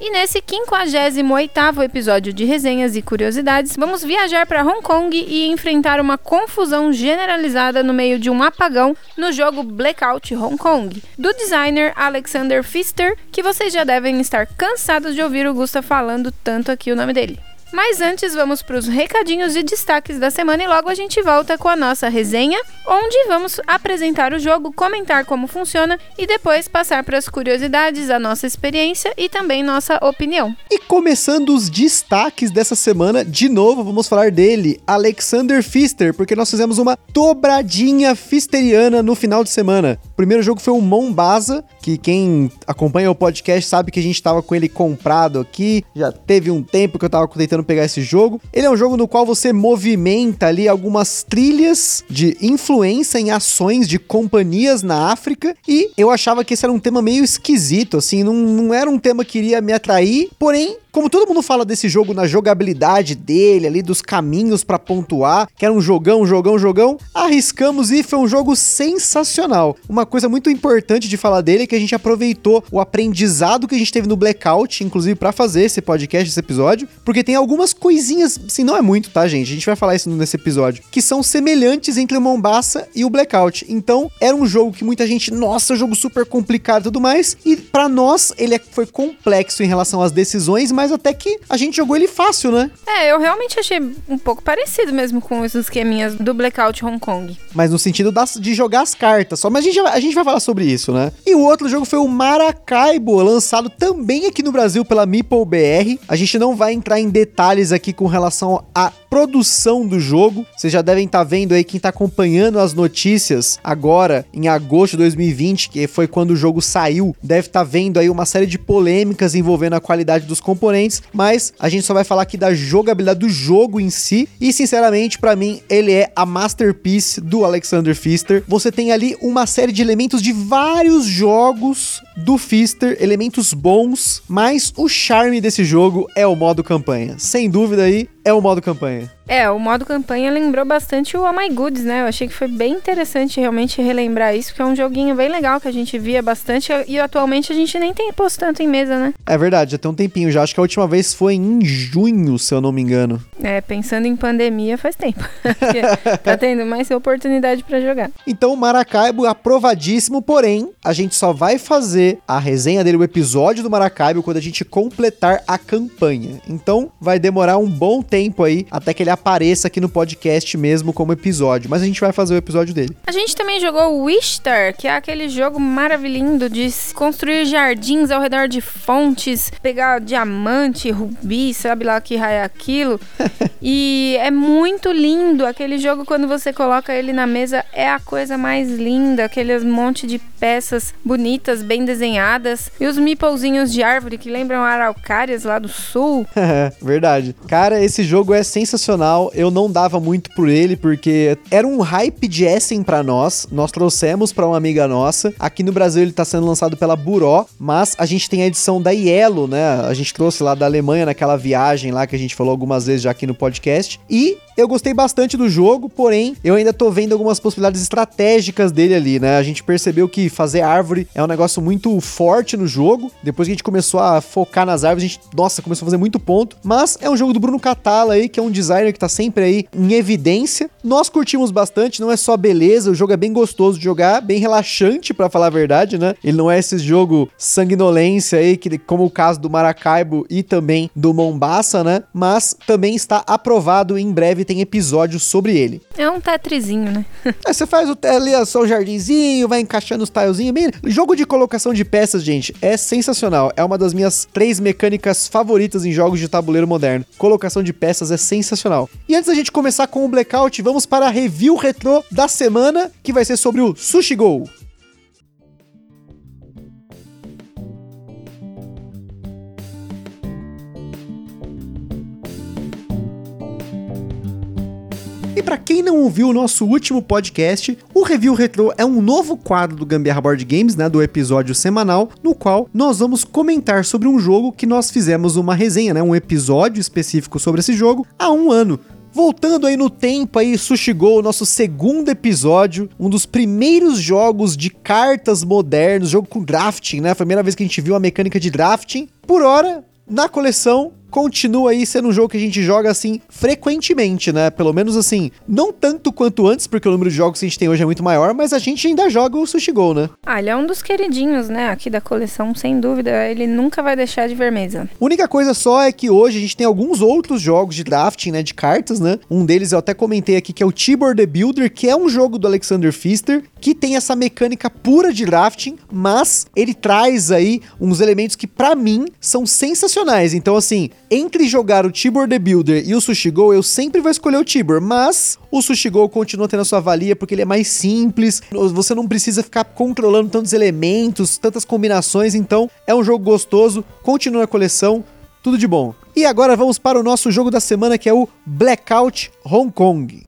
E nesse 58º episódio de resenhas e curiosidades, vamos viajar para Hong Kong e enfrentar uma confusão generalizada no meio de um apagão no jogo Blackout Hong Kong, do designer Alexander Pfister, que vocês já devem estar cansados de ouvir o Gusta falando tanto aqui o nome dele. Mas antes vamos para os recadinhos e destaques da semana e logo a gente volta com a nossa resenha, onde vamos apresentar o jogo, comentar como funciona e depois passar para as curiosidades, a nossa experiência e também nossa opinião. E começando os destaques dessa semana, de novo vamos falar dele, Alexander Pfister, porque nós fizemos uma dobradinha fisteriana no final de semana. O primeiro jogo foi o Mombasa, que quem acompanha o podcast sabe que a gente estava com ele comprado aqui, já teve um tempo que eu estava tentando pegar esse jogo. Ele é um jogo no qual você movimenta ali algumas trilhas de influência em ações de companhias na África. E eu achava que esse era um tema meio esquisito, assim, não, não era um tema que iria me atrair. Porém, como todo mundo fala desse jogo na jogabilidade dele, ali dos caminhos para pontuar, que era um jogão, jogão, jogão, arriscamos e foi um jogo sensacional. Uma coisa muito importante de falar dele é que a gente aproveitou o aprendizado que a gente teve no Blackout, inclusive para fazer esse podcast, esse episódio, porque tem algumas coisinhas, assim, não é muito, tá, gente? A gente vai falar isso nesse episódio, que são semelhantes entre o Mombasa e o Blackout. Então, era um jogo que muita gente, nossa, jogo super complicado e tudo mais, e para nós ele é, foi complexo em relação às decisões, mas até que a gente jogou ele fácil, né? É, eu realmente achei um pouco parecido mesmo com os esqueminhas do Blackout Hong Kong. Mas no sentido das, de jogar as cartas só. Mas a gente, a gente vai falar sobre isso, né? E o outro jogo foi o Maracaibo, lançado também aqui no Brasil pela Meeple BR. A gente não vai entrar em detalhes aqui com relação à produção do jogo. Vocês já devem estar tá vendo aí quem está acompanhando as notícias agora, em agosto de 2020, que foi quando o jogo saiu, deve estar tá vendo aí uma série de polêmicas envolvendo a qualidade dos componentes, mas a gente só vai falar aqui da jogabilidade do jogo em si. E sinceramente, para mim, ele é a masterpiece do Alexander Pfister. Você tem ali uma série de elementos de vários jogos do Pfister, elementos bons, mas o charme desse jogo é o modo campanha. Sem dúvida aí, é o modo campanha. É, o modo campanha lembrou bastante o Oh My Goods, né? Eu achei que foi bem interessante realmente relembrar isso, porque é um joguinho bem legal que a gente via bastante e atualmente a gente nem tem posto tanto em mesa, né? É verdade, já tem um tempinho já. Acho que a última vez foi em junho, se eu não me engano. É, pensando em pandemia faz tempo. tá tendo mais oportunidade para jogar. Então, Maracaibo aprovadíssimo, porém, a gente só vai fazer a resenha dele, o episódio do Maracaibo, quando a gente completar a campanha. Então, vai demorar um bom tempo aí até que ele apareça aqui no podcast mesmo como episódio, mas a gente vai fazer o episódio dele. A gente também jogou Wishtar, que é aquele jogo maravilhoso de construir jardins ao redor de fontes, pegar diamante, rubi, sabe lá que raio é aquilo. e é muito lindo aquele jogo quando você coloca ele na mesa, é a coisa mais linda, aquele monte de peças bonitas, bem desenhadas, e os meeplezinhos de árvore que lembram araucárias lá do sul. Verdade. Cara, esse jogo é sensacional eu não dava muito por ele porque era um hype de Essen para nós. Nós trouxemos para uma amiga nossa. Aqui no Brasil ele tá sendo lançado pela Buró, mas a gente tem a edição da Yellow, né? A gente trouxe lá da Alemanha naquela viagem lá que a gente falou algumas vezes já aqui no podcast. E eu gostei bastante do jogo, porém, eu ainda tô vendo algumas possibilidades estratégicas dele ali, né? A gente percebeu que fazer árvore é um negócio muito forte no jogo. Depois que a gente começou a focar nas árvores, a gente, nossa, começou a fazer muito ponto. Mas é um jogo do Bruno Catala aí, que é um designer que tá sempre aí em evidência. Nós curtimos bastante, não é só beleza, o jogo é bem gostoso de jogar, bem relaxante, para falar a verdade, né? Ele não é esse jogo sanguinolência aí, que, como o caso do Maracaibo e também do Mombasa, né? Mas também está aprovado em breve tem episódios sobre ele. É um tetrizinho, né? Aí você faz o, ali o seu jardinzinho, vai encaixando os tilezinhos. Bem, jogo de colocação de peças, gente, é sensacional. É uma das minhas três mecânicas favoritas em jogos de tabuleiro moderno. Colocação de peças é sensacional. E antes da gente começar com o Blackout, vamos para a review retrô da semana, que vai ser sobre o Sushi Go. Para quem não ouviu o nosso último podcast, o Review Retro é um novo quadro do Gambiarra Board Games, né, do episódio semanal, no qual nós vamos comentar sobre um jogo que nós fizemos uma resenha, né, um episódio específico sobre esse jogo há um ano. Voltando aí no tempo aí, Sushi Go, nosso segundo episódio, um dos primeiros jogos de cartas modernos, jogo com drafting, né? A primeira vez que a gente viu a mecânica de drafting. Por hora, na coleção, continua aí sendo um jogo que a gente joga assim frequentemente, né? Pelo menos assim, não tanto quanto antes, porque o número de jogos que a gente tem hoje é muito maior, mas a gente ainda joga o Sushi Go, né? Ah, ele é um dos queridinhos, né, aqui da coleção, sem dúvida. Ele nunca vai deixar de ver mesa. Única coisa só é que hoje a gente tem alguns outros jogos de drafting, né, de cartas, né? Um deles eu até comentei aqui que é o Tibor the Builder, que é um jogo do Alexander Pfister, que tem essa mecânica pura de drafting, mas ele traz aí uns elementos que para mim são sensacionais. Então assim, entre jogar o Tibor The Builder e o Sushi Go, eu sempre vou escolher o Tibor, mas o Sushi Go continua tendo a sua valia porque ele é mais simples, você não precisa ficar controlando tantos elementos, tantas combinações, então é um jogo gostoso, continua a coleção, tudo de bom. E agora vamos para o nosso jogo da semana que é o Blackout Hong Kong.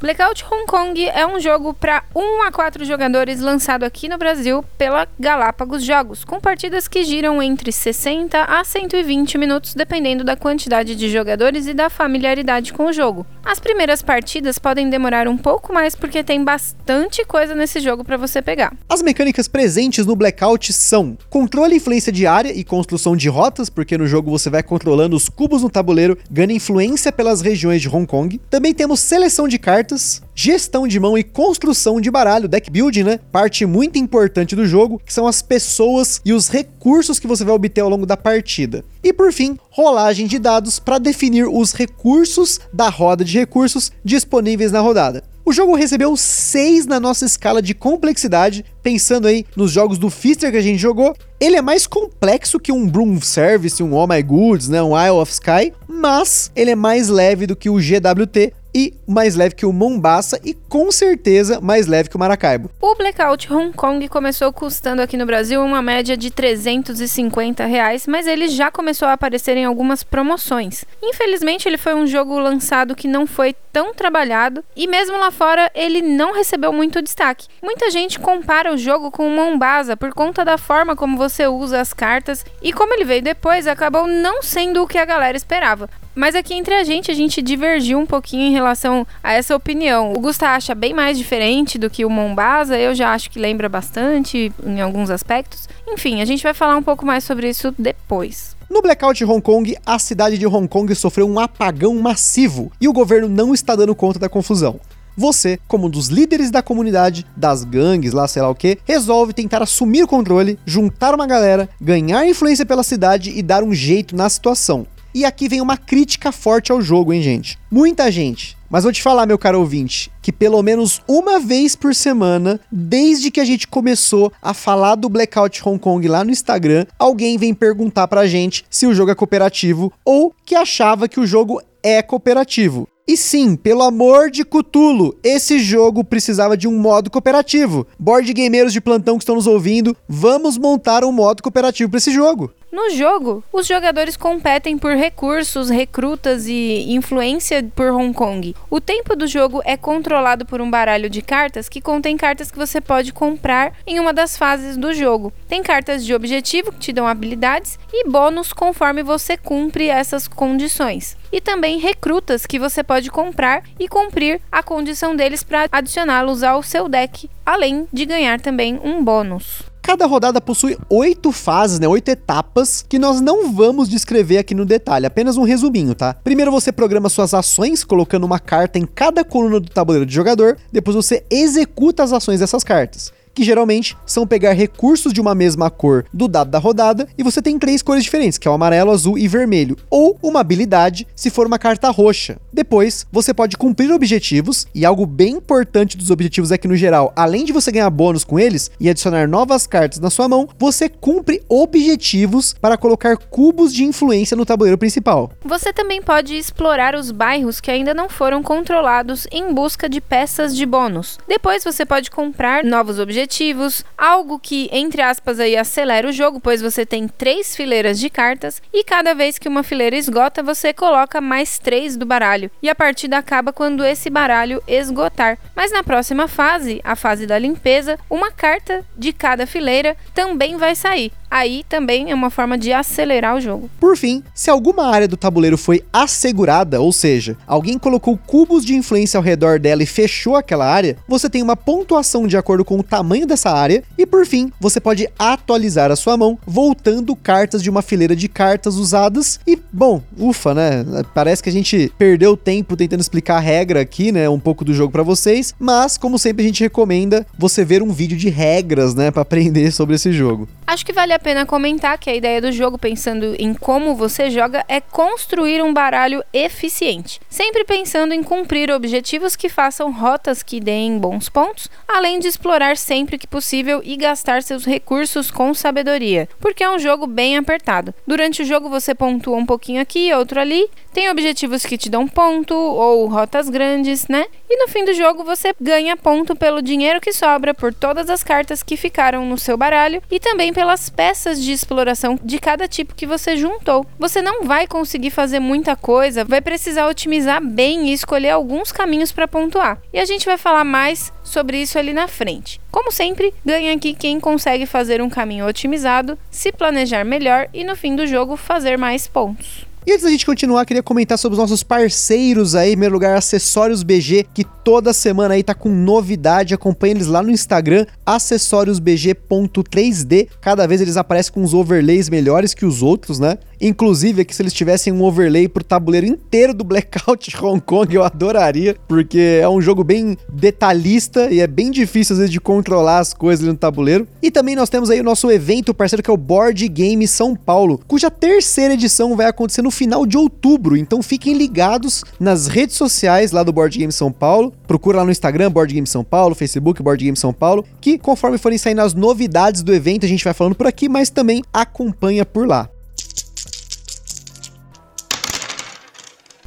Blackout Hong Kong é um jogo para 1 a 4 jogadores lançado aqui no Brasil pela Galápagos Jogos, com partidas que giram entre 60 a 120 minutos, dependendo da quantidade de jogadores e da familiaridade com o jogo. As primeiras partidas podem demorar um pouco mais porque tem bastante coisa nesse jogo para você pegar. As mecânicas presentes no Blackout são controle e influência de área e construção de rotas, porque no jogo você vai controlando os cubos no tabuleiro, ganha influência pelas regiões de Hong Kong. Também temos seleção de cartas cartas, gestão de mão e construção de baralho, deck building, né? Parte muito importante do jogo, que são as pessoas e os recursos que você vai obter ao longo da partida. E por fim, rolagem de dados para definir os recursos da roda de recursos disponíveis na rodada. O jogo recebeu 6 na nossa escala de complexidade, pensando aí nos jogos do Fister que a gente jogou. Ele é mais complexo que um Broom Service, um All My Goods, né, um Isle of Sky, mas ele é mais leve do que o GWT, e mais leve que o Mombasa e com certeza mais leve que o Maracaibo. O Blackout Hong Kong começou custando aqui no Brasil uma média de 350 reais, mas ele já começou a aparecer em algumas promoções. Infelizmente, ele foi um jogo lançado que não foi tão trabalhado e mesmo lá fora ele não recebeu muito destaque. Muita gente compara o jogo com o Mombasa por conta da forma como você usa as cartas e como ele veio depois acabou não sendo o que a galera esperava. Mas aqui entre a gente, a gente divergiu um pouquinho em relação a essa opinião. O Gusta acha bem mais diferente do que o Mombasa, eu já acho que lembra bastante em alguns aspectos. Enfim, a gente vai falar um pouco mais sobre isso depois. No blackout de Hong Kong, a cidade de Hong Kong sofreu um apagão massivo e o governo não está dando conta da confusão. Você, como um dos líderes da comunidade, das gangues, lá sei lá o que, resolve tentar assumir o controle, juntar uma galera, ganhar influência pela cidade e dar um jeito na situação. E aqui vem uma crítica forte ao jogo, hein, gente? Muita gente. Mas vou te falar, meu caro ouvinte, que pelo menos uma vez por semana, desde que a gente começou a falar do Blackout Hong Kong lá no Instagram, alguém vem perguntar pra gente se o jogo é cooperativo ou que achava que o jogo é cooperativo. E sim, pelo amor de Cutulo, esse jogo precisava de um modo cooperativo. Board gameiros de plantão que estão nos ouvindo, vamos montar um modo cooperativo para esse jogo. No jogo, os jogadores competem por recursos, recrutas e influência por Hong Kong. O tempo do jogo é controlado por um baralho de cartas que contém cartas que você pode comprar em uma das fases do jogo. Tem cartas de objetivo que te dão habilidades e bônus conforme você cumpre essas condições. E também recrutas que você pode comprar e cumprir a condição deles para adicioná-los ao seu deck, além de ganhar também um bônus. Cada rodada possui oito fases, né? Oito etapas que nós não vamos descrever aqui no detalhe, apenas um resuminho, tá? Primeiro você programa suas ações, colocando uma carta em cada coluna do tabuleiro de jogador. Depois você executa as ações dessas cartas. Que geralmente são pegar recursos de uma mesma cor do dado da rodada e você tem três cores diferentes, que é o amarelo, azul e vermelho, ou uma habilidade se for uma carta roxa. Depois, você pode cumprir objetivos, e algo bem importante dos objetivos é que, no geral, além de você ganhar bônus com eles e adicionar novas cartas na sua mão, você cumpre objetivos para colocar cubos de influência no tabuleiro principal. Você também pode explorar os bairros que ainda não foram controlados em busca de peças de bônus. Depois você pode comprar novos objetivos, algo que, entre aspas, aí acelera o jogo, pois você tem três fileiras de cartas e cada vez que uma fileira esgota, você coloca mais três do baralho. E a partida acaba quando esse baralho esgotar. Mas na próxima fase, a fase da limpeza, uma carta de cada fileira também vai sair. Aí também é uma forma de acelerar o jogo. Por fim, se alguma área do tabuleiro foi assegurada, ou seja, alguém colocou cubos de influência ao redor dela e fechou aquela área, você tem uma pontuação de acordo com o tamanho dessa área, e por fim, você pode atualizar a sua mão, voltando cartas de uma fileira de cartas usadas. E, bom, ufa, né? Parece que a gente perdeu tempo tentando explicar a regra aqui, né? Um pouco do jogo para vocês, mas, como sempre, a gente recomenda você ver um vídeo de regras, né? Para aprender sobre esse jogo. Acho que vale a pena comentar que a ideia do jogo, pensando em como você joga, é construir um baralho eficiente, sempre pensando em cumprir objetivos que façam rotas que deem bons pontos, além de explorar sempre que possível e gastar seus recursos com sabedoria, porque é um jogo bem apertado. Durante o jogo você pontua um pouquinho aqui, outro ali, tem objetivos que te dão ponto ou rotas grandes, né? E no fim do jogo você ganha ponto pelo dinheiro que sobra por todas as cartas que ficaram no seu baralho e também pela pelas peças de exploração de cada tipo que você juntou. Você não vai conseguir fazer muita coisa, vai precisar otimizar bem e escolher alguns caminhos para pontuar. E a gente vai falar mais sobre isso ali na frente. Como sempre, ganha aqui quem consegue fazer um caminho otimizado, se planejar melhor e no fim do jogo fazer mais pontos. E antes da gente continuar, queria comentar sobre os nossos parceiros aí, em primeiro lugar, Acessórios BG, que toda semana aí tá com novidade. Acompanhe eles lá no Instagram, acessóriosbg.3D. Cada vez eles aparecem com uns overlays melhores que os outros, né? Inclusive, aqui se eles tivessem um overlay pro tabuleiro inteiro do Blackout Hong Kong, eu adoraria, porque é um jogo bem detalhista e é bem difícil às vezes de controlar as coisas ali no tabuleiro. E também nós temos aí o nosso evento parceiro que é o Board Game São Paulo, cuja terceira edição vai acontecer no final de outubro, então fiquem ligados nas redes sociais lá do Board Game São Paulo. Procura lá no Instagram Board Game São Paulo, Facebook Board Game São Paulo, que conforme forem saindo as novidades do evento, a gente vai falando por aqui, mas também acompanha por lá.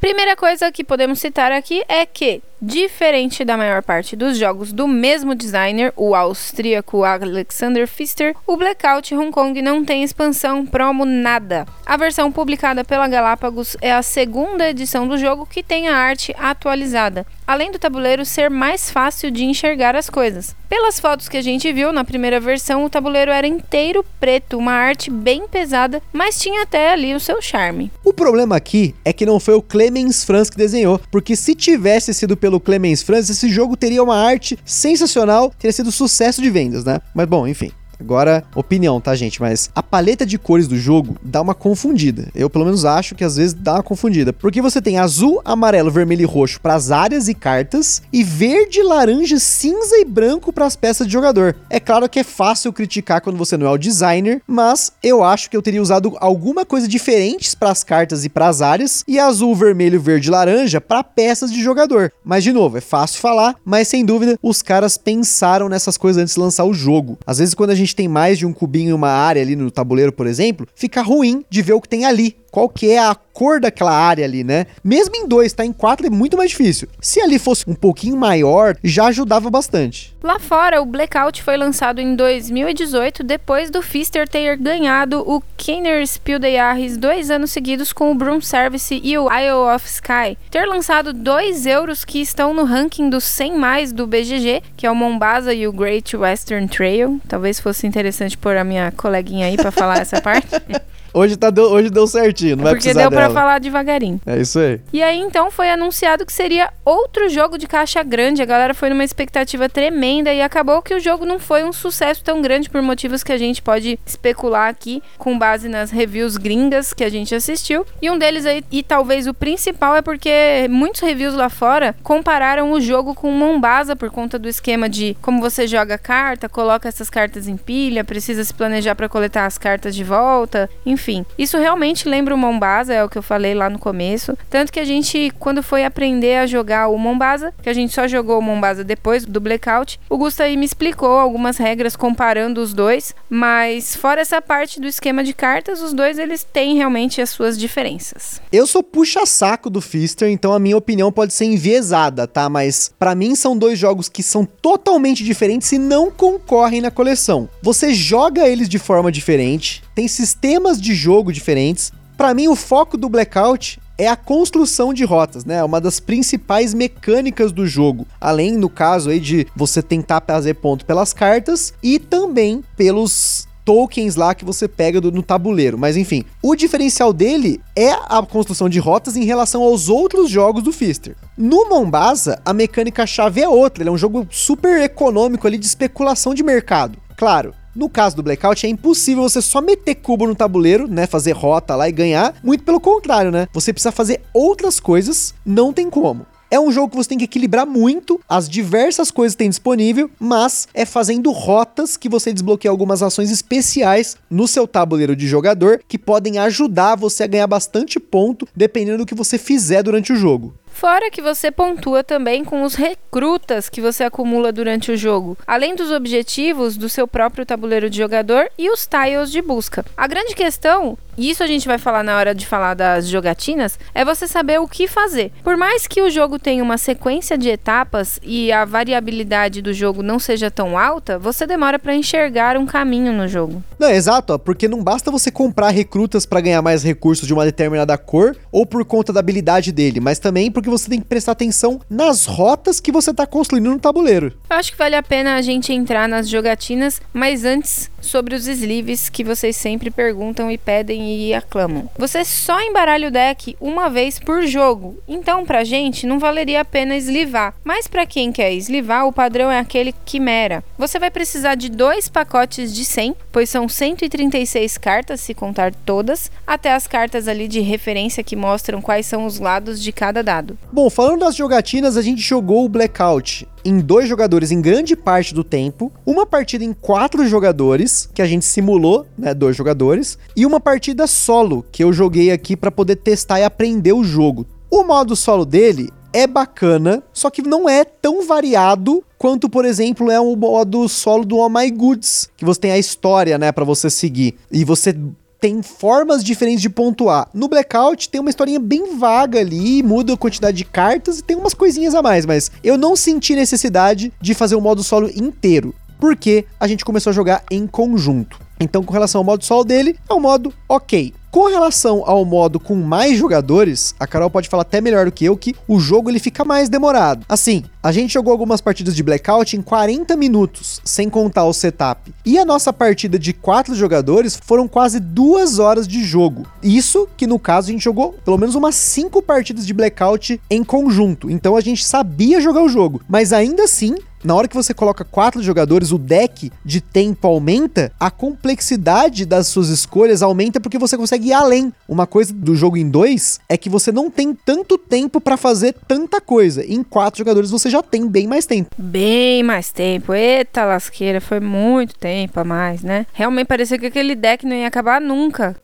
Primeira coisa que podemos citar aqui é que Diferente da maior parte dos jogos do mesmo designer, o austríaco Alexander Pfister, o Blackout Hong Kong não tem expansão promo nada. A versão publicada pela Galápagos é a segunda edição do jogo que tem a arte atualizada, além do tabuleiro ser mais fácil de enxergar as coisas. Pelas fotos que a gente viu na primeira versão, o tabuleiro era inteiro preto, uma arte bem pesada, mas tinha até ali o seu charme. O problema aqui é que não foi o Clemens Franz que desenhou, porque se tivesse sido pelo Clemens Franz, esse jogo teria uma arte sensacional, teria sido sucesso de vendas, né? Mas bom, enfim. Agora, opinião, tá, gente? Mas a paleta de cores do jogo dá uma confundida. Eu, pelo menos, acho que às vezes dá uma confundida. Porque você tem azul, amarelo, vermelho e roxo para as áreas e cartas, e verde, laranja, cinza e branco para as peças de jogador. É claro que é fácil criticar quando você não é o designer, mas eu acho que eu teria usado alguma coisa diferentes para as cartas e para as áreas, e azul, vermelho, verde e laranja para peças de jogador. Mas, de novo, é fácil falar, mas sem dúvida os caras pensaram nessas coisas antes de lançar o jogo. Às vezes, quando a gente gente tem mais de um cubinho em uma área ali no tabuleiro, por exemplo, fica ruim de ver o que tem ali qual que é a cor daquela área ali, né? Mesmo em dois, tá? Em quatro é muito mais difícil. Se ali fosse um pouquinho maior, já ajudava bastante. Lá fora, o Blackout foi lançado em 2018, depois do Fister ter ganhado o Kenner Spiel des Jahres dois anos seguidos com o Broom Service e o Isle of Sky. Ter lançado dois euros que estão no ranking dos 100 mais do BGG, que é o Mombasa e o Great Western Trail. Talvez fosse interessante pôr a minha coleguinha aí para falar essa parte. Hoje, tá deu, hoje deu certinho, não vai Porque deu pra dela. falar devagarinho. É isso aí. E aí então foi anunciado que seria outro jogo de caixa grande. A galera foi numa expectativa tremenda e acabou que o jogo não foi um sucesso tão grande por motivos que a gente pode especular aqui com base nas reviews gringas que a gente assistiu. E um deles aí, e talvez o principal, é porque muitos reviews lá fora compararam o jogo com Mombasa por conta do esquema de como você joga carta, coloca essas cartas em pilha, precisa se planejar para coletar as cartas de volta, enfim. Isso realmente lembra o Mombasa, é o que eu falei lá no começo. Tanto que a gente, quando foi aprender a jogar o Mombasa, que a gente só jogou o Mombasa depois do Blackout, o Gusta aí me explicou algumas regras comparando os dois, mas fora essa parte do esquema de cartas, os dois eles têm realmente as suas diferenças. Eu sou puxa-saco do Fister, então a minha opinião pode ser enviesada, tá? Mas pra mim são dois jogos que são totalmente diferentes e não concorrem na coleção. Você joga eles de forma diferente, tem sistemas de jogo diferentes. Pra mim o foco do Blackout é a construção de rotas, né? É uma das principais mecânicas do jogo. Além, no caso aí, de você tentar fazer ponto pelas cartas e também pelos tokens lá que você pega do- no tabuleiro. Mas enfim, o diferencial dele é a construção de rotas em relação aos outros jogos do Fister. No Mombasa, a mecânica chave é outra. Ele é um jogo super econômico ali de especulação de mercado. Claro, no caso do Blackout, é impossível você só meter cubo no tabuleiro, né? Fazer rota lá e ganhar. Muito pelo contrário, né? Você precisa fazer outras coisas, não tem como. É um jogo que você tem que equilibrar muito as diversas coisas que tem disponível, mas é fazendo rotas que você desbloqueia algumas ações especiais no seu tabuleiro de jogador que podem ajudar você a ganhar bastante ponto dependendo do que você fizer durante o jogo. Fora que você pontua também com os recrutas que você acumula durante o jogo, além dos objetivos do seu próprio tabuleiro de jogador e os tiles de busca. A grande questão, e isso a gente vai falar na hora de falar das jogatinas, é você saber o que fazer. Por mais que o jogo tenha uma sequência de etapas e a variabilidade do jogo não seja tão alta, você demora para enxergar um caminho no jogo. Não, exato, ó, porque não basta você comprar recrutas pra ganhar mais recursos de uma determinada cor ou por conta da habilidade dele, mas também porque você tem que prestar atenção nas rotas que você tá construindo no tabuleiro. Eu acho que vale a pena a gente entrar nas jogatinas, mas antes sobre os sleeves que vocês sempre perguntam e pedem e aclamam. Você só embaralha o deck uma vez por jogo, então pra gente não valeria a pena eslivar. Mas pra quem quer eslivar, o padrão é aquele Quimera. Você vai precisar de dois pacotes de 100, pois são 136 cartas se contar todas, até as cartas ali de referência que mostram quais são os lados de cada dado. Bom, falando das jogatinas, a gente jogou o Blackout em dois jogadores em grande parte do tempo, uma partida em quatro jogadores, que a gente simulou, né, dois jogadores, e uma partida solo, que eu joguei aqui pra poder testar e aprender o jogo. O modo solo dele é bacana, só que não é tão variado quanto, por exemplo, é o modo solo do Oh My Goods, que você tem a história, né, para você seguir. E você tem formas diferentes de pontuar. No Blackout tem uma historinha bem vaga ali, muda a quantidade de cartas e tem umas coisinhas a mais, mas eu não senti necessidade de fazer o modo solo inteiro, porque a gente começou a jogar em conjunto. Então, com relação ao modo solo dele, é um modo ok. Com relação ao modo com mais jogadores, a Carol pode falar até melhor do que eu que o jogo ele fica mais demorado. Assim, a gente jogou algumas partidas de Blackout em 40 minutos, sem contar o setup. E a nossa partida de quatro jogadores foram quase duas horas de jogo. Isso que no caso a gente jogou pelo menos umas cinco partidas de Blackout em conjunto. Então a gente sabia jogar o jogo, mas ainda assim na hora que você coloca quatro jogadores, o deck de tempo aumenta, a complexidade das suas escolhas aumenta porque você consegue ir além. Uma coisa do jogo em dois é que você não tem tanto tempo pra fazer tanta coisa. Em quatro jogadores você já tem bem mais tempo. Bem mais tempo. Eita lasqueira, foi muito tempo a mais, né? Realmente parecia que aquele deck não ia acabar nunca.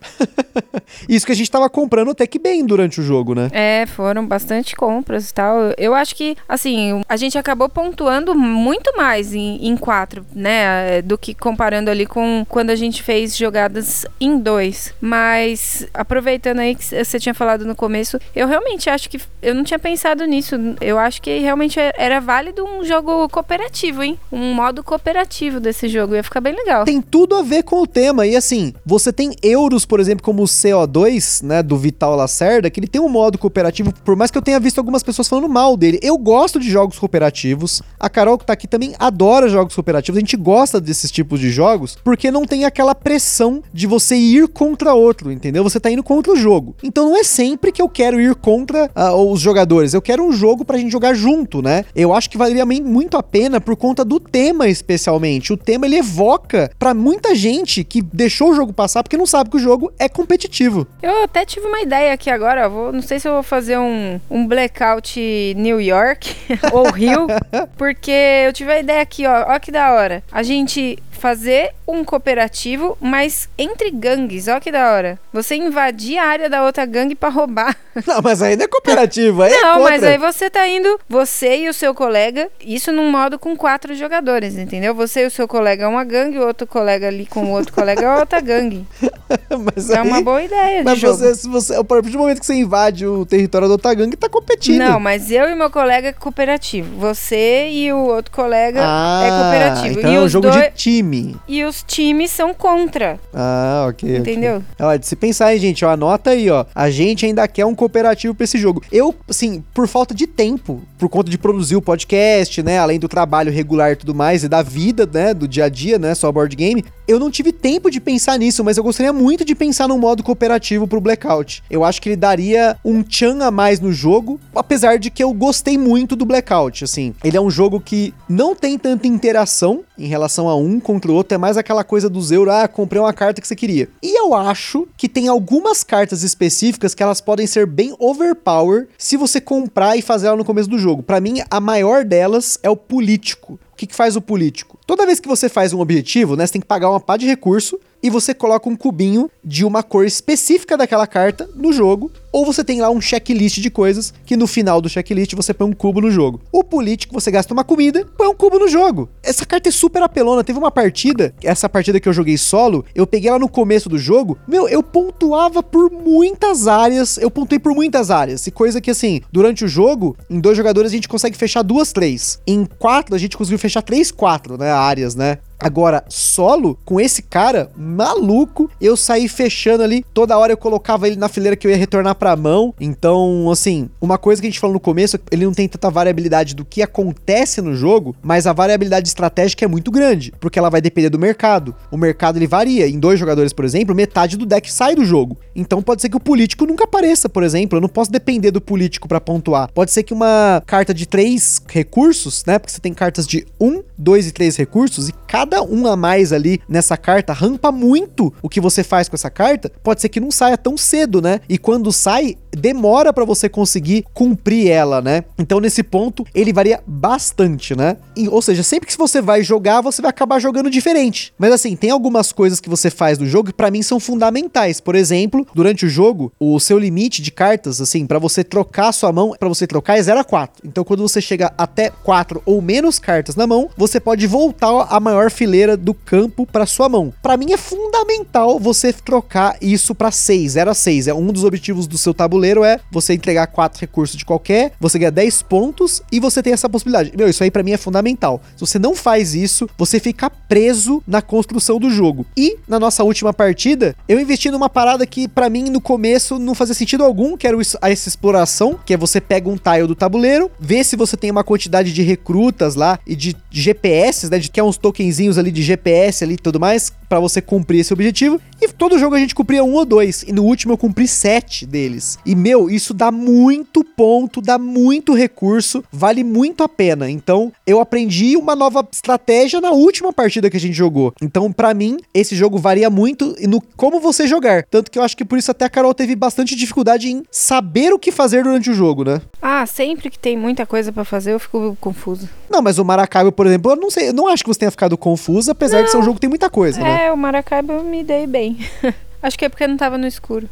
Isso que a gente tava comprando até que bem durante o jogo, né? É, foram bastante compras e tal. Eu acho que, assim, a gente acabou pontuando muito mais em, em quatro, né? Do que comparando ali com quando a gente fez jogadas em dois. Mas, aproveitando aí que você tinha falado no começo, eu realmente acho que. Eu não tinha pensado nisso. Eu acho que realmente era válido um jogo cooperativo, hein? Um modo cooperativo desse jogo. Ia ficar bem legal. Tem tudo a ver com o tema. E assim, você tem euros, por exemplo exemplo, como o CO2, né, do Vital Lacerda, que ele tem um modo cooperativo, por mais que eu tenha visto algumas pessoas falando mal dele. Eu gosto de jogos cooperativos. A Carol que tá aqui também adora jogos cooperativos. A gente gosta desses tipos de jogos porque não tem aquela pressão de você ir contra outro, entendeu? Você tá indo contra o jogo. Então não é sempre que eu quero ir contra uh, os jogadores. Eu quero um jogo pra gente jogar junto, né? Eu acho que valeria muito a pena por conta do tema, especialmente. O tema ele evoca para muita gente que deixou o jogo passar porque não sabe que o jogo é competitivo. Eu até tive uma ideia aqui agora. Vou, não sei se eu vou fazer um, um blackout New York ou Rio, porque eu tive a ideia aqui, ó. Ó que da hora. A gente fazer um cooperativo, mas entre gangues. Ó que da hora. Você invadir a área da outra gangue para roubar. Não, mas não é cooperativo, aí é Não, é mas aí você tá indo, você e o seu colega, isso num modo com quatro jogadores, entendeu? Você e o seu colega é uma gangue, o outro colega ali com o outro colega é outra gangue. mas é aí, uma boa ideia mas de você, Se você, a partir do momento que você invade o território da outra gangue, tá competindo. Não, mas eu e meu colega é cooperativo. Você e o outro colega é ah, é cooperativo. Então e é um jogo dois... de time. E os times são contra. Ah, ok. Entendeu? Okay. Ó, se pensar aí, gente, ó, anota aí, ó. A gente ainda quer um cooperativo pra esse jogo. Eu, assim, por falta de tempo, por conta de produzir o podcast, né? Além do trabalho regular e tudo mais, e da vida, né? Do dia a dia, né? Só board game, eu não tive tempo de pensar nisso, mas eu gostaria muito de pensar num modo cooperativo pro Blackout. Eu acho que ele daria um chan a mais no jogo, apesar de que eu gostei muito do Blackout, assim. Ele é um jogo que não tem tanta interação em relação a um contra o outro, é mais aquela coisa dos euros, ah, comprei uma carta que você queria. E eu acho que tem algumas cartas específicas que elas podem ser bem overpower se você comprar e fazer ela no começo do jogo. Para mim, a maior delas é o político. O que, que faz o político? Toda vez que você faz um objetivo, né, você tem que pagar uma pá de recurso e você coloca um cubinho de uma cor específica daquela carta no jogo, ou você tem lá um checklist de coisas que no final do checklist você põe um cubo no jogo. O político, você gasta uma comida, põe um cubo no jogo. Essa carta é super apelona. Teve uma partida, essa partida que eu joguei solo, eu peguei ela no começo do jogo, meu, eu pontuava por muitas áreas, eu pontuei por muitas áreas, e coisa que assim, durante o jogo, em dois jogadores a gente consegue fechar duas, três. Em quatro a gente conseguiu fechar três, quatro, né, áreas, né? Agora, solo, com esse cara maluco, eu saí fechando ali. Toda hora eu colocava ele na fileira que eu ia retornar pra mão. Então, assim, uma coisa que a gente falou no começo, ele não tem tanta variabilidade do que acontece no jogo, mas a variabilidade estratégica é muito grande, porque ela vai depender do mercado. O mercado ele varia. Em dois jogadores, por exemplo, metade do deck sai do jogo. Então pode ser que o político nunca apareça, por exemplo. Eu não posso depender do político para pontuar. Pode ser que uma carta de três recursos, né? Porque você tem cartas de um, dois e três recursos, e cada cada um a mais ali nessa carta rampa muito o que você faz com essa carta, pode ser que não saia tão cedo, né? E quando sai, demora para você conseguir cumprir ela, né? Então nesse ponto ele varia bastante, né? E, ou seja, sempre que você vai jogar, você vai acabar jogando diferente. Mas assim, tem algumas coisas que você faz no jogo que para mim são fundamentais. Por exemplo, durante o jogo, o seu limite de cartas, assim, para você trocar sua mão, para você trocar é 0 a 4. Então quando você chega até 4 ou menos cartas na mão, você pode voltar a maior fileira do campo para sua mão. Para mim é fundamental você trocar isso para 6, 0 a 6. É um dos objetivos do seu tabuleiro é você entregar quatro recursos de qualquer, você ganha 10 pontos e você tem essa possibilidade. Meu, isso aí para mim é fundamental. Se você não faz isso, você fica preso na construção do jogo. E na nossa última partida, eu investi numa parada que para mim no começo não fazia sentido algum, que era essa exploração, que é você pega um tile do tabuleiro, vê se você tem uma quantidade de recrutas lá e de GPS, né, de que é uns tokenzinhos ali de GPS ali e tudo mais, para você cumprir esse objetivo. E todo jogo a gente cumpria um ou dois. E no último eu cumpri sete deles. E, meu, isso dá muito ponto, dá muito recurso, vale muito a pena. Então, eu aprendi uma nova estratégia na última partida que a gente jogou. Então, para mim, esse jogo varia muito no como você jogar. Tanto que eu acho que por isso até a Carol teve bastante dificuldade em saber o que fazer durante o jogo, né? Ah, sempre que tem muita coisa para fazer, eu fico confuso. Não, mas o Maracaibo, por exemplo, eu não sei, eu não acho que você tenha ficado confuso, apesar não. de ser um jogo que tem muita coisa, é, né? É, o Maracaibo eu me dei bem. me. Acho que é porque não tava no escuro.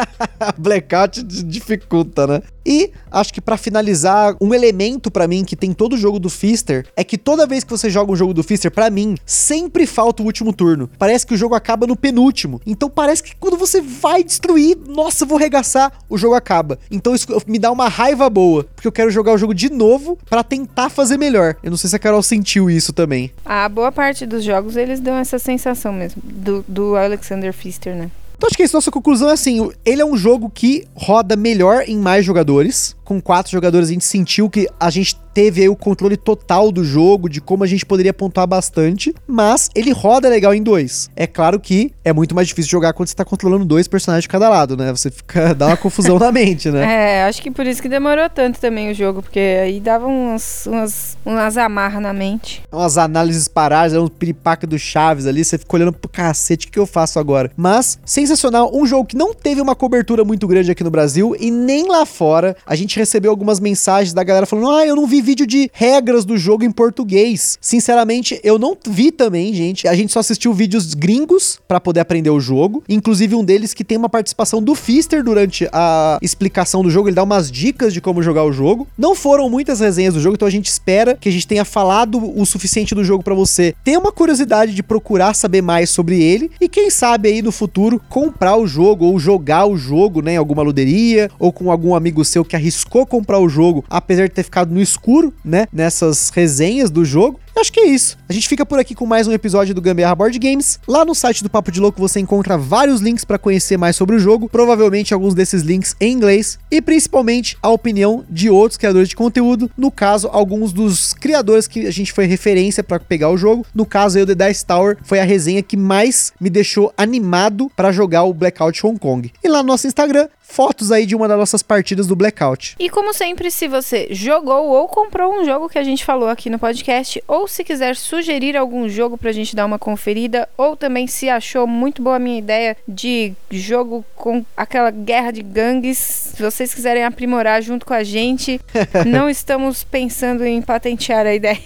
Blackout dificulta, né? E acho que para finalizar, um elemento para mim que tem todo jogo do Fister é que toda vez que você joga um jogo do Fister, para mim, sempre falta o último turno. Parece que o jogo acaba no penúltimo. Então parece que quando você vai destruir, nossa, vou regaçar, o jogo acaba. Então isso me dá uma raiva boa, porque eu quero jogar o jogo de novo para tentar fazer melhor. Eu não sei se a Carol sentiu isso também. A boa parte dos jogos eles dão essa sensação mesmo, do, do Alexander Fister, né? Então acho que essa nossa conclusão é assim: ele é um jogo que roda melhor em mais jogadores. Com quatro jogadores, a gente sentiu que a gente teve aí o controle total do jogo, de como a gente poderia pontuar bastante, mas ele roda legal em dois. É claro que é muito mais difícil jogar quando você tá controlando dois personagens de cada lado, né? Você fica dá uma confusão na mente, né? É, acho que por isso que demorou tanto também o jogo, porque aí dava umas, umas, umas amarras na mente. Umas análises paradas, um piripaca do Chaves ali, você fica olhando pro cacete, o que eu faço agora? Mas, sensacional, um jogo que não teve uma cobertura muito grande aqui no Brasil e nem lá fora. A gente recebeu algumas mensagens da galera falando: ah, eu não vi vídeo de regras do jogo em português. Sinceramente, eu não vi também, gente. A gente só assistiu vídeos gringos para poder aprender o jogo. Inclusive um deles que tem uma participação do Fister durante a explicação do jogo. Ele dá umas dicas de como jogar o jogo. Não foram muitas resenhas do jogo, então a gente espera que a gente tenha falado o suficiente do jogo para você ter uma curiosidade de procurar saber mais sobre ele e quem sabe aí no futuro comprar o jogo ou jogar o jogo, né, em alguma luderia ou com algum amigo seu que arriscou comprar o jogo, apesar de ter ficado no escuro, né, nessas resenhas do jogo. Acho que é isso. A gente fica por aqui com mais um episódio do Gambiarra Board Games. Lá no site do Papo de Louco você encontra vários links para conhecer mais sobre o jogo, provavelmente alguns desses links em inglês e principalmente a opinião de outros criadores de conteúdo, no caso alguns dos criadores que a gente foi referência para pegar o jogo. No caso eu The Dice Tower foi a resenha que mais me deixou animado para jogar o Blackout Hong Kong. E lá no nosso Instagram fotos aí de uma das nossas partidas do Blackout. E como sempre, se você jogou ou comprou um jogo que a gente falou aqui no podcast, ou se quiser sugerir algum jogo pra gente dar uma conferida, ou também se achou muito boa a minha ideia de jogo com aquela guerra de gangues, se vocês quiserem aprimorar junto com a gente, não estamos pensando em patentear a ideia.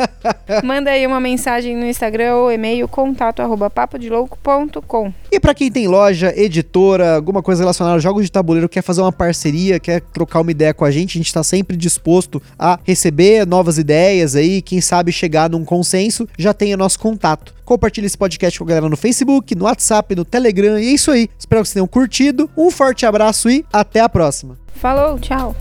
Manda aí uma mensagem no Instagram ou e-mail contato arroba papodelouco.com. E para quem tem loja, editora, alguma coisa relacionada a jogos de tabuleiro, quer fazer uma parceria, quer trocar uma ideia com a gente, a gente está sempre disposto a receber novas ideias aí, quem sabe chegar num consenso, já tenha nosso contato. Compartilhe esse podcast com a galera no Facebook, no WhatsApp, no Telegram, e é isso aí. Espero que vocês tenham curtido. Um forte abraço e até a próxima. Falou, tchau.